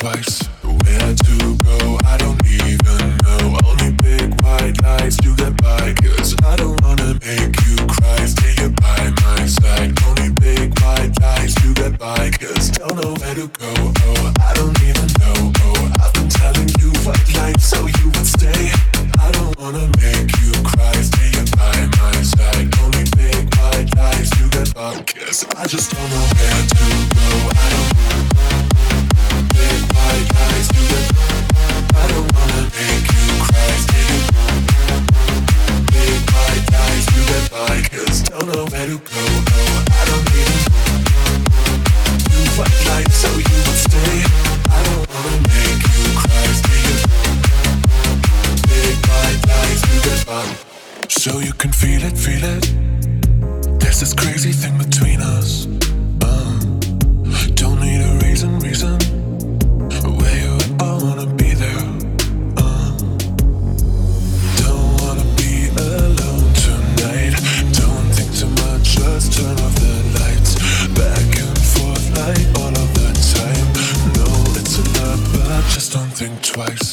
twice. sacrifice.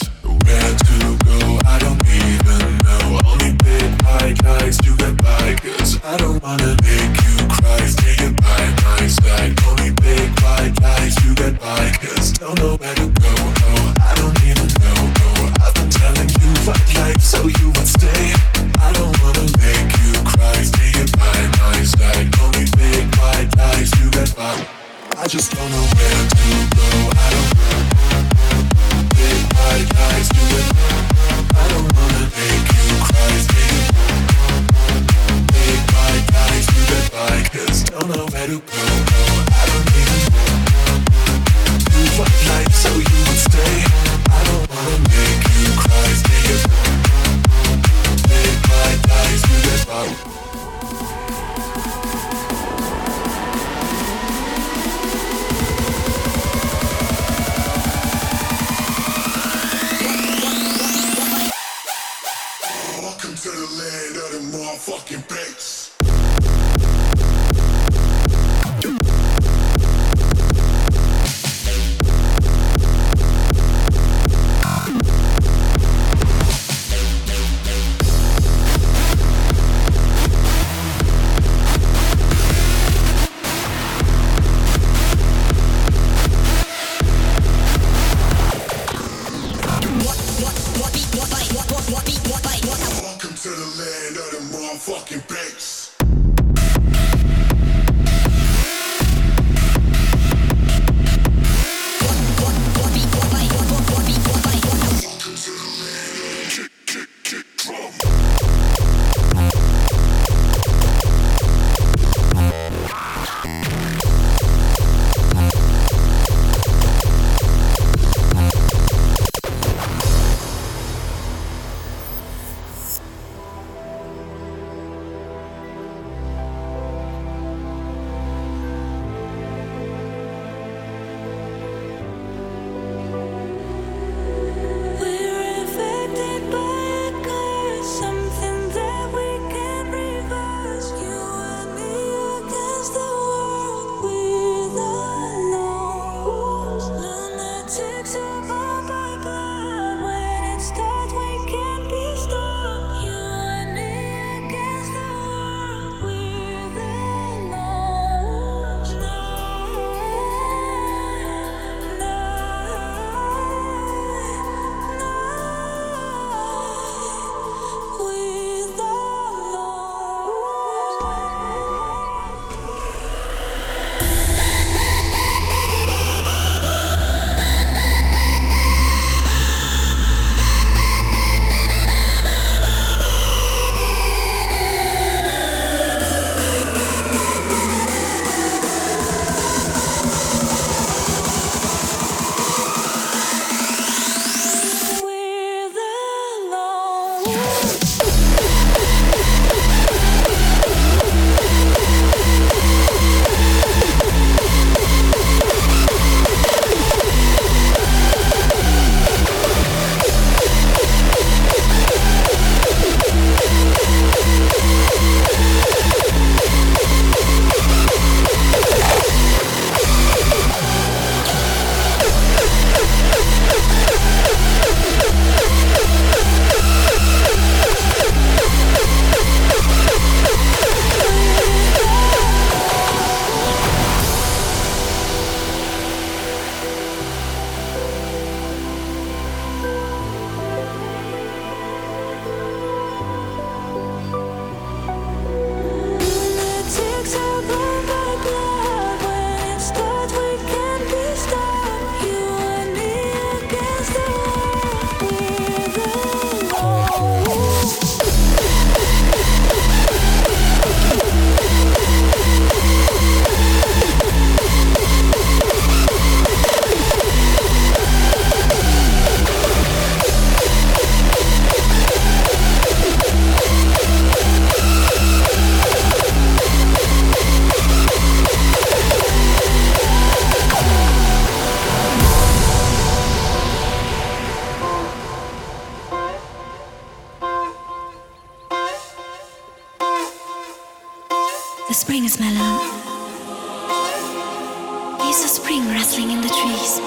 Spring rustling in the trees?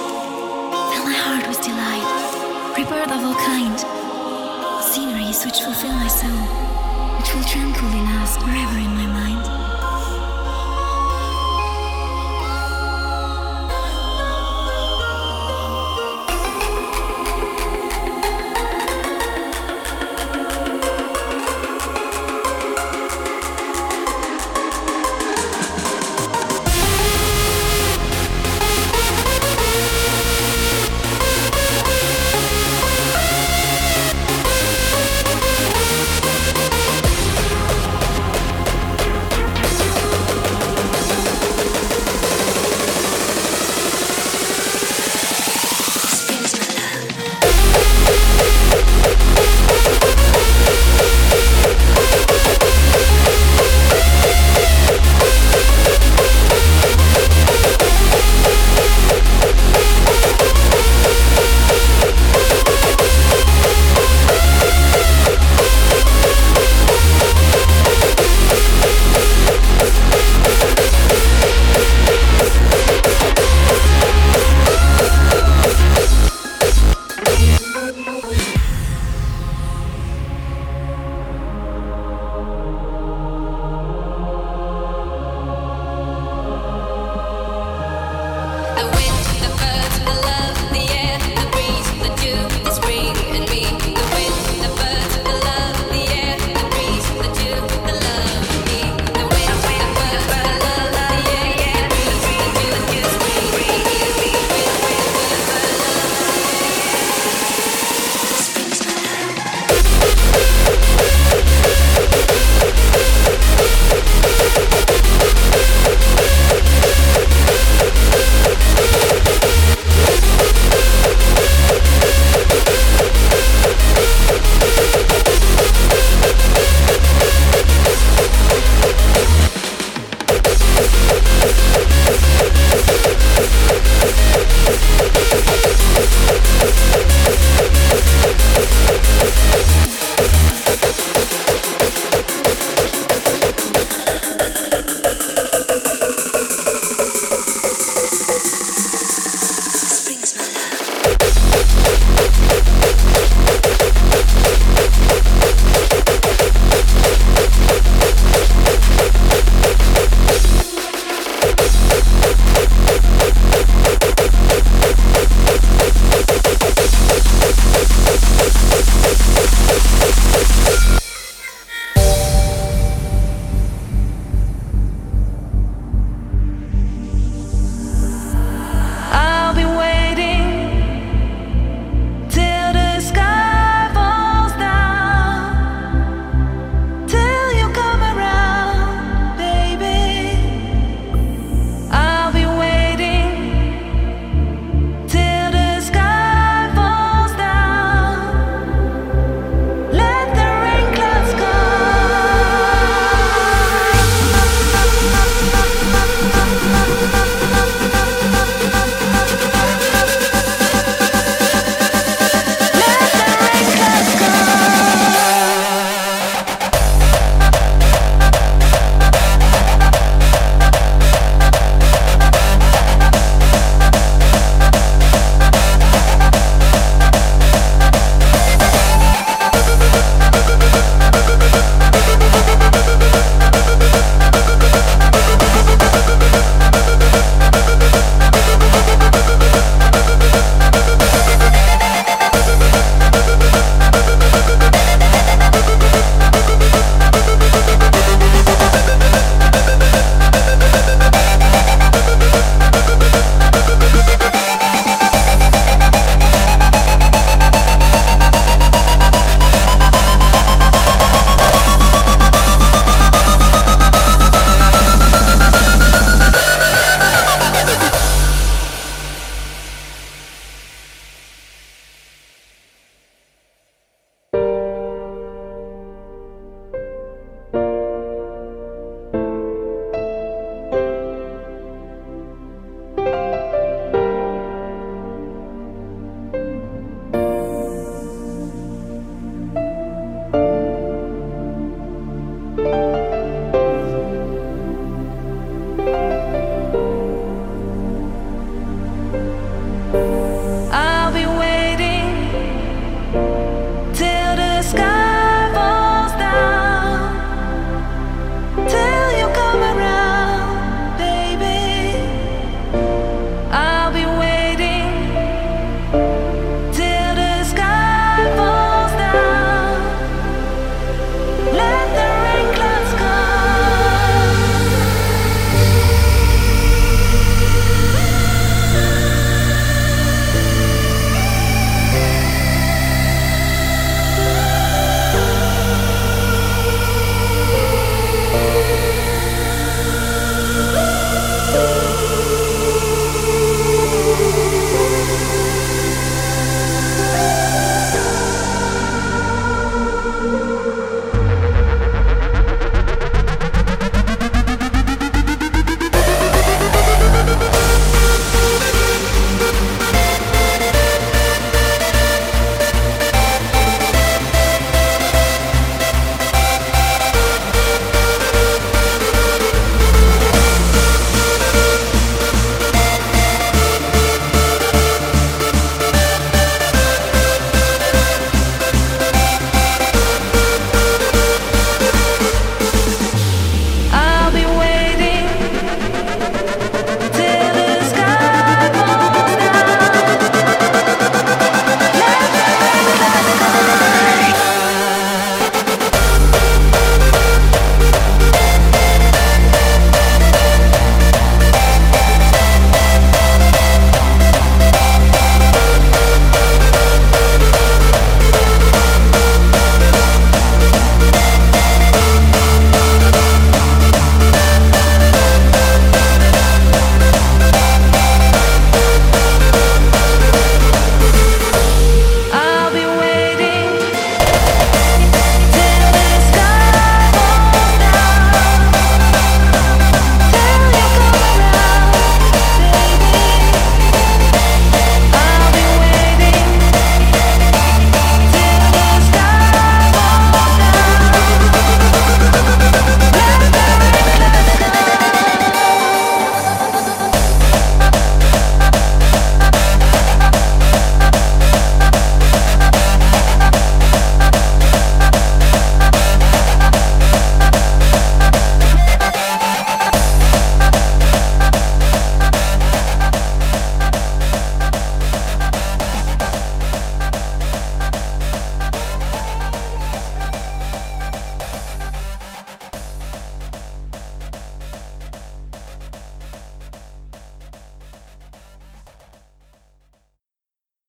Fill my heart with delight. Rebirth of all kind. Sceneries which fulfill my soul, which will tranquilly last forever in my